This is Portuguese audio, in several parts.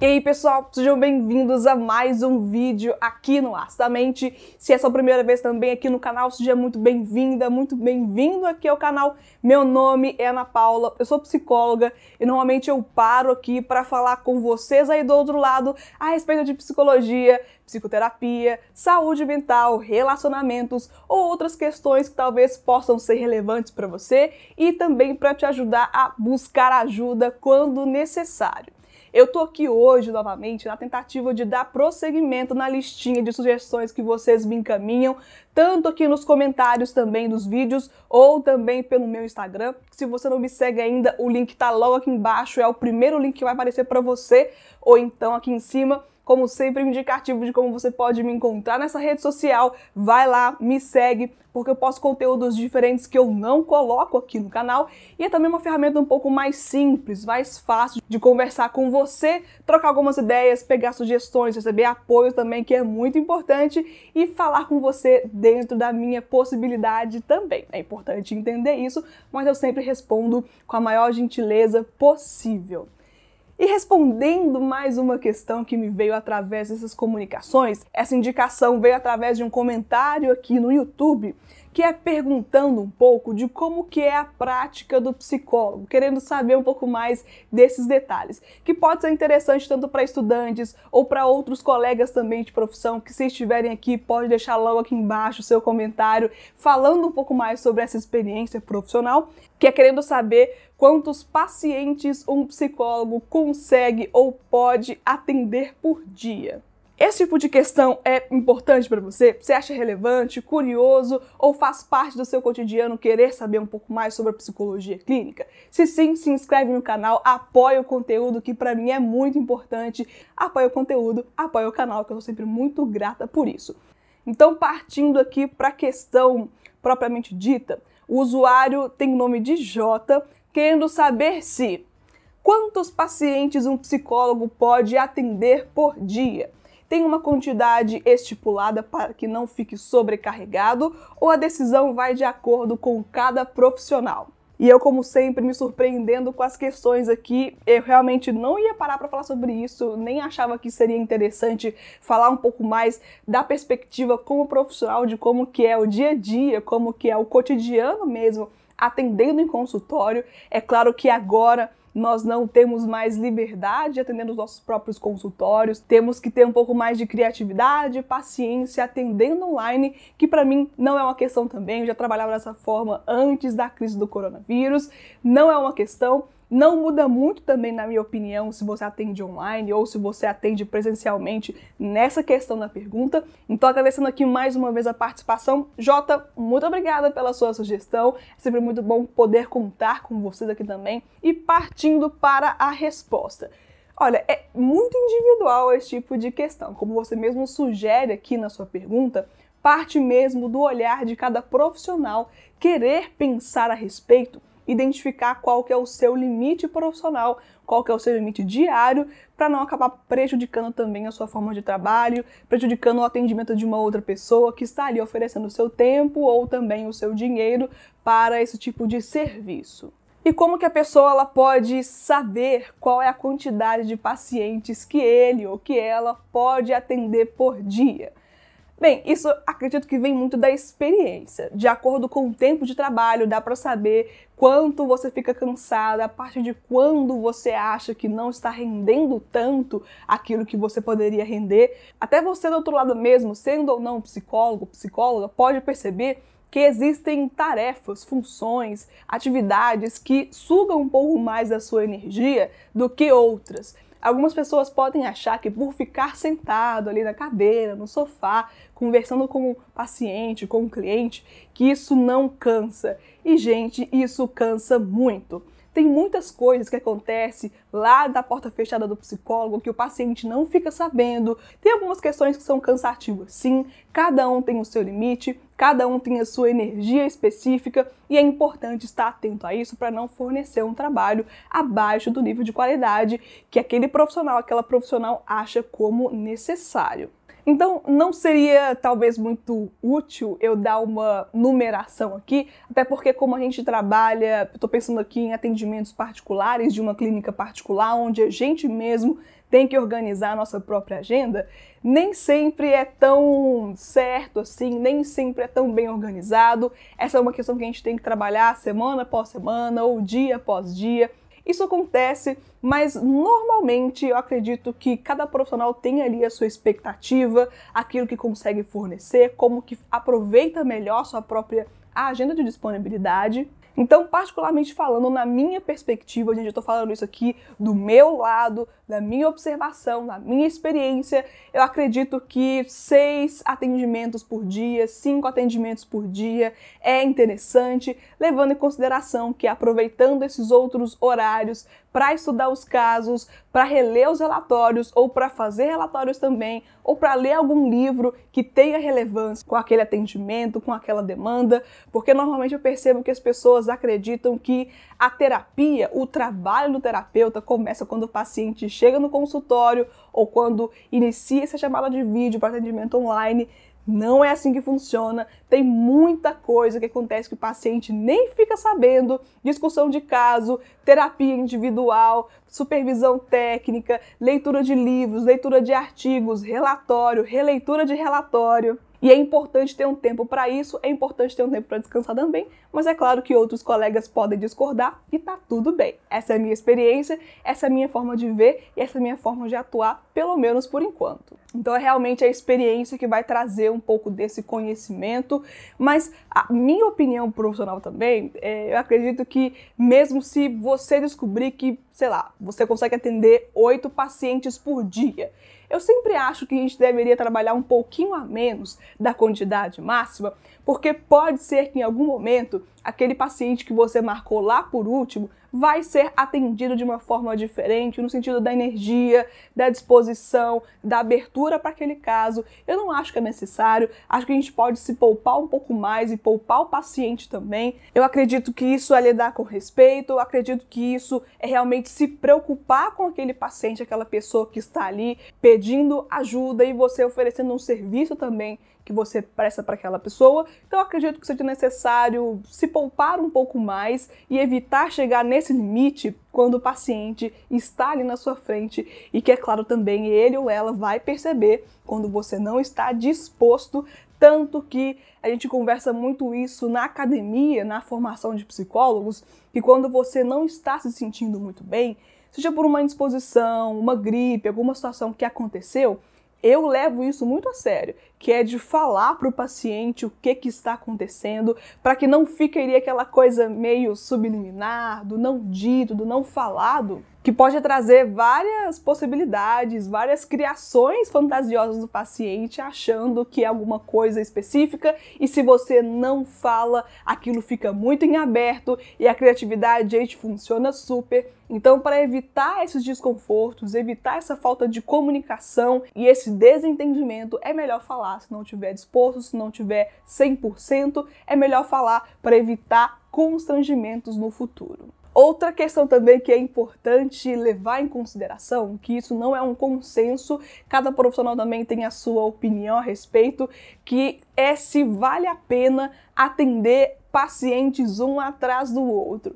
E aí pessoal, sejam bem-vindos a mais um vídeo aqui no Astamente. Se é sua primeira vez também aqui no canal, seja muito bem-vinda, muito bem-vindo aqui ao canal. Meu nome é Ana Paula, eu sou psicóloga e normalmente eu paro aqui para falar com vocês aí do outro lado a respeito de psicologia, psicoterapia, saúde mental, relacionamentos ou outras questões que talvez possam ser relevantes para você e também para te ajudar a buscar ajuda quando necessário. Eu tô aqui hoje novamente na tentativa de dar prosseguimento na listinha de sugestões que vocês me encaminham, tanto aqui nos comentários também dos vídeos ou também pelo meu Instagram. Se você não me segue ainda, o link tá logo aqui embaixo, é o primeiro link que vai aparecer para você ou então aqui em cima como sempre, um indicativo de como você pode me encontrar nessa rede social. Vai lá, me segue, porque eu posto conteúdos diferentes que eu não coloco aqui no canal. E é também uma ferramenta um pouco mais simples, mais fácil de conversar com você, trocar algumas ideias, pegar sugestões, receber apoio também, que é muito importante, e falar com você dentro da minha possibilidade também. É importante entender isso, mas eu sempre respondo com a maior gentileza possível. E respondendo mais uma questão que me veio através dessas comunicações, essa indicação veio através de um comentário aqui no YouTube que é perguntando um pouco de como que é a prática do psicólogo, querendo saber um pouco mais desses detalhes, que pode ser interessante tanto para estudantes ou para outros colegas também de profissão que se estiverem aqui pode deixar logo aqui embaixo o seu comentário falando um pouco mais sobre essa experiência profissional, que é querendo saber quantos pacientes um psicólogo consegue ou pode atender por dia. Esse tipo de questão é importante para você? Você acha relevante, curioso ou faz parte do seu cotidiano querer saber um pouco mais sobre a psicologia clínica? Se sim, se inscreve no canal, apoia o conteúdo que para mim é muito importante. Apoia o conteúdo, apoia o canal, que eu sou sempre muito grata por isso. Então, partindo aqui para a questão propriamente dita, o usuário tem o nome de J, querendo saber se quantos pacientes um psicólogo pode atender por dia tem uma quantidade estipulada para que não fique sobrecarregado ou a decisão vai de acordo com cada profissional? E eu, como sempre, me surpreendendo com as questões aqui. Eu realmente não ia parar para falar sobre isso, nem achava que seria interessante falar um pouco mais da perspectiva como profissional de como que é o dia a dia, como que é o cotidiano mesmo atendendo em consultório. É claro que agora nós não temos mais liberdade atendendo os nossos próprios consultórios, temos que ter um pouco mais de criatividade, paciência atendendo online, que para mim não é uma questão também, eu já trabalhava dessa forma antes da crise do coronavírus, não é uma questão. Não muda muito também, na minha opinião, se você atende online ou se você atende presencialmente nessa questão da pergunta. Então, agradecendo aqui mais uma vez a participação. Jota, muito obrigada pela sua sugestão. É sempre muito bom poder contar com vocês aqui também. E partindo para a resposta. Olha, é muito individual esse tipo de questão. Como você mesmo sugere aqui na sua pergunta, parte mesmo do olhar de cada profissional querer pensar a respeito identificar qual que é o seu limite profissional, qual que é o seu limite diário, para não acabar prejudicando também a sua forma de trabalho, prejudicando o atendimento de uma outra pessoa que está ali oferecendo o seu tempo ou também o seu dinheiro para esse tipo de serviço. E como que a pessoa ela pode saber qual é a quantidade de pacientes que ele ou que ela pode atender por dia? Bem, isso acredito que vem muito da experiência. De acordo com o tempo de trabalho, dá para saber quanto você fica cansada, a partir de quando você acha que não está rendendo tanto aquilo que você poderia render. Até você do outro lado mesmo, sendo ou não psicólogo, psicóloga, pode perceber que existem tarefas, funções, atividades que sugam um pouco mais da sua energia do que outras. Algumas pessoas podem achar que por ficar sentado ali na cadeira, no sofá, conversando com o paciente, com o cliente, que isso não cansa. E, gente, isso cansa muito. Tem muitas coisas que acontecem lá da porta fechada do psicólogo que o paciente não fica sabendo. Tem algumas questões que são cansativas, sim. Cada um tem o seu limite, cada um tem a sua energia específica e é importante estar atento a isso para não fornecer um trabalho abaixo do nível de qualidade que aquele profissional, aquela profissional acha como necessário. Então, não seria talvez muito útil eu dar uma numeração aqui, até porque, como a gente trabalha, estou pensando aqui em atendimentos particulares de uma clínica particular, onde a gente mesmo tem que organizar a nossa própria agenda, nem sempre é tão certo assim, nem sempre é tão bem organizado. Essa é uma questão que a gente tem que trabalhar semana após semana ou dia após dia. Isso acontece, mas normalmente eu acredito que cada profissional tem ali a sua expectativa, aquilo que consegue fornecer, como que aproveita melhor sua própria agenda de disponibilidade. Então, particularmente falando, na minha perspectiva, gente, eu estou falando isso aqui do meu lado, da minha observação, da minha experiência, eu acredito que seis atendimentos por dia, cinco atendimentos por dia é interessante, levando em consideração que aproveitando esses outros horários para estudar os casos, para reler os relatórios ou para fazer relatórios também, ou para ler algum livro que tenha relevância com aquele atendimento, com aquela demanda, porque normalmente eu percebo que as pessoas acreditam que a terapia, o trabalho do terapeuta começa quando o paciente chega no consultório ou quando inicia essa chamada de vídeo para atendimento online. Não é assim que funciona. Tem muita coisa que acontece que o paciente nem fica sabendo: discussão de caso, terapia individual, supervisão técnica, leitura de livros, leitura de artigos, relatório, releitura de relatório. E é importante ter um tempo para isso, é importante ter um tempo para descansar também, mas é claro que outros colegas podem discordar e tá tudo bem. Essa é a minha experiência, essa é a minha forma de ver e essa é a minha forma de atuar, pelo menos por enquanto. Então é realmente a experiência que vai trazer um pouco desse conhecimento, mas a minha opinião profissional também, é, eu acredito que mesmo se você descobrir que, sei lá, você consegue atender oito pacientes por dia, eu sempre acho que a gente deveria trabalhar um pouquinho a menos da quantidade máxima, porque pode ser que em algum momento aquele paciente que você marcou lá por último vai ser atendido de uma forma diferente, no sentido da energia, da disposição, da abertura para aquele caso. Eu não acho que é necessário, acho que a gente pode se poupar um pouco mais e poupar o paciente também. Eu acredito que isso é lidar com respeito, eu acredito que isso é realmente se preocupar com aquele paciente, aquela pessoa que está ali pedindo ajuda e você oferecendo um serviço também que você presta para aquela pessoa. Então, acredito que seja necessário se poupar um pouco mais e evitar chegar nesse limite quando o paciente está ali na sua frente e que, é claro, também ele ou ela vai perceber quando você não está disposto. Tanto que a gente conversa muito isso na academia, na formação de psicólogos, que quando você não está se sentindo muito bem, seja por uma indisposição, uma gripe, alguma situação que aconteceu, eu levo isso muito a sério, que é de falar para o paciente o que, que está acontecendo, para que não fique ali aquela coisa meio subliminar, do não dito, do não falado, que pode trazer várias possibilidades, várias criações fantasiosas do paciente, achando que é alguma coisa específica, e se você não fala, aquilo fica muito em aberto e a criatividade aí funciona super. Então, para evitar esses desconfortos, evitar essa falta de comunicação e esse desentendimento, é melhor falar. Se não tiver disposto, se não tiver 100%, é melhor falar para evitar constrangimentos no futuro. Outra questão também que é importante levar em consideração, que isso não é um consenso, cada profissional também tem a sua opinião a respeito, que é se vale a pena atender pacientes um atrás do outro.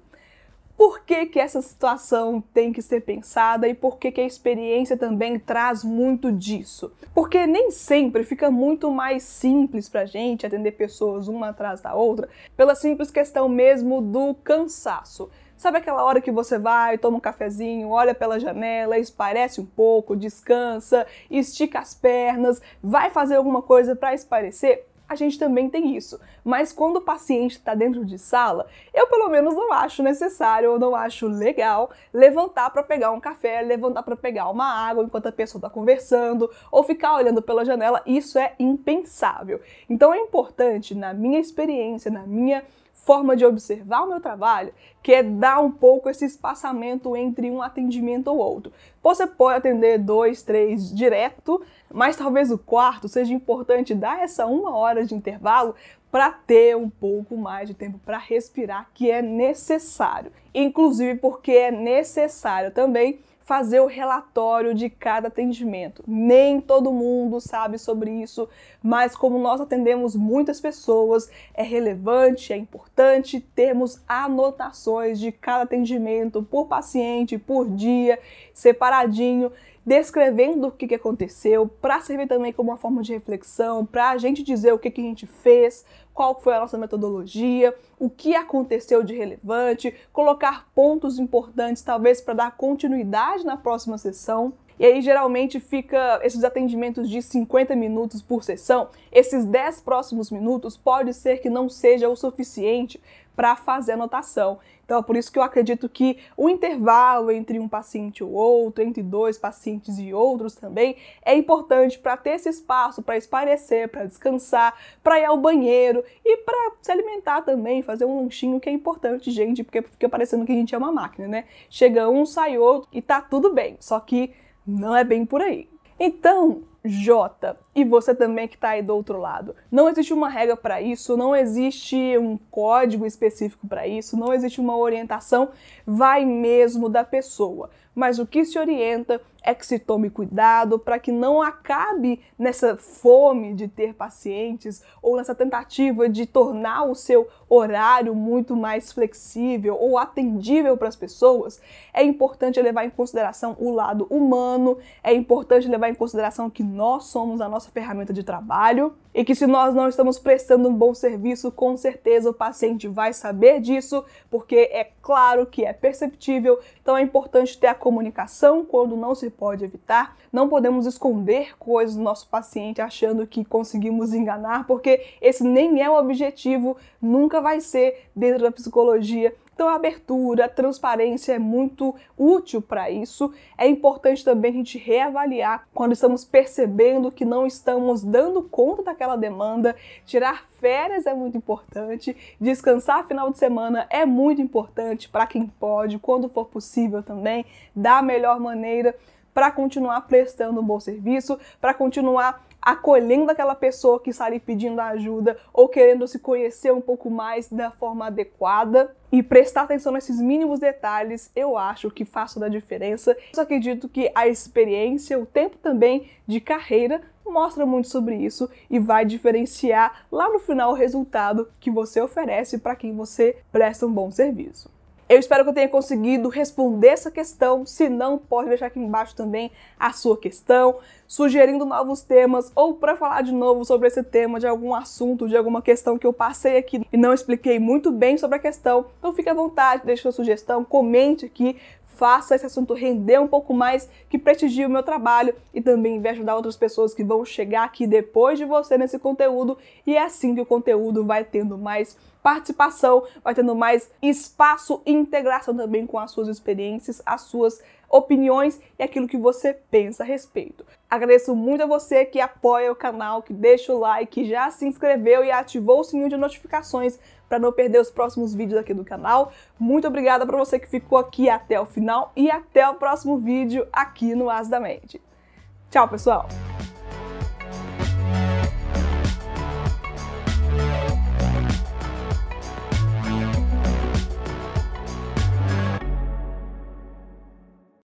Por que, que essa situação tem que ser pensada e por que, que a experiência também traz muito disso? Porque nem sempre fica muito mais simples para a gente atender pessoas uma atrás da outra, pela simples questão mesmo do cansaço. Sabe aquela hora que você vai, toma um cafezinho, olha pela janela, esparece um pouco, descansa, estica as pernas, vai fazer alguma coisa para esparecer? A gente também tem isso. Mas quando o paciente está dentro de sala, eu pelo menos não acho necessário ou não acho legal levantar para pegar um café, levantar para pegar uma água enquanto a pessoa está conversando ou ficar olhando pela janela. Isso é impensável. Então é importante, na minha experiência, na minha forma de observar o meu trabalho, que é dar um pouco esse espaçamento entre um atendimento ou outro. Você pode atender dois, três direto, mas talvez o quarto seja importante dar essa uma hora de intervalo para ter um pouco mais de tempo para respirar, que é necessário. Inclusive porque é necessário também fazer o relatório de cada atendimento. Nem todo mundo sabe sobre isso, mas como nós atendemos muitas pessoas, é relevante, é importante termos anotações de cada atendimento por paciente, por dia, separadinho descrevendo o que, que aconteceu, para servir também como uma forma de reflexão, para a gente dizer o que, que a gente fez, qual foi a nossa metodologia, o que aconteceu de relevante, colocar pontos importantes, talvez para dar continuidade na próxima sessão. E aí geralmente fica esses atendimentos de 50 minutos por sessão, esses 10 próximos minutos pode ser que não seja o suficiente para fazer anotação. Então é por isso que eu acredito que o intervalo entre um paciente e outro, entre dois pacientes e outros também, é importante para ter esse espaço para esparecer, para descansar, para ir ao banheiro e para se alimentar também, fazer um lanchinho que é importante, gente, porque fica parecendo que a gente é uma máquina, né? Chega um, sai outro e tá tudo bem. Só que não é bem por aí. Então, J, e você também que está aí do outro lado. Não existe uma regra para isso, não existe um código específico para isso, não existe uma orientação, vai mesmo da pessoa. Mas o que se orienta é que se tome cuidado para que não acabe nessa fome de ter pacientes ou nessa tentativa de tornar o seu horário muito mais flexível ou atendível para as pessoas. É importante levar em consideração o lado humano, é importante levar em consideração que nós somos a nossa ferramenta de trabalho e que se nós não estamos prestando um bom serviço, com certeza o paciente vai saber disso, porque é claro que é perceptível. Então é importante ter a comunicação quando não se pode evitar. Não podemos esconder coisas do nosso paciente achando que conseguimos enganar, porque esse nem é o objetivo, nunca vai ser dentro da psicologia então, a abertura, a transparência é muito útil para isso. É importante também a gente reavaliar quando estamos percebendo que não estamos dando conta daquela demanda. Tirar férias é muito importante, descansar final de semana é muito importante para quem pode, quando for possível também, da melhor maneira para continuar prestando um bom serviço, para continuar acolhendo aquela pessoa que está ali pedindo ajuda ou querendo se conhecer um pouco mais da forma adequada e prestar atenção nesses mínimos detalhes, eu acho que faz toda a diferença. Eu acredito que a experiência, o tempo também de carreira mostra muito sobre isso e vai diferenciar lá no final o resultado que você oferece para quem você presta um bom serviço. Eu espero que eu tenha conseguido responder essa questão. Se não, pode deixar aqui embaixo também a sua questão, sugerindo novos temas ou para falar de novo sobre esse tema, de algum assunto, de alguma questão que eu passei aqui e não expliquei muito bem sobre a questão. Então fique à vontade, deixe sua sugestão, comente aqui, faça esse assunto render um pouco mais, que prestigie o meu trabalho e também vai ajudar outras pessoas que vão chegar aqui depois de você nesse conteúdo e é assim que o conteúdo vai tendo mais participação, vai tendo mais espaço e integração também com as suas experiências, as suas opiniões e aquilo que você pensa a respeito. Agradeço muito a você que apoia o canal, que deixa o like, já se inscreveu e ativou o sininho de notificações para não perder os próximos vídeos aqui do canal. Muito obrigada para você que ficou aqui até o final e até o próximo vídeo aqui no As da Mente. Tchau, pessoal!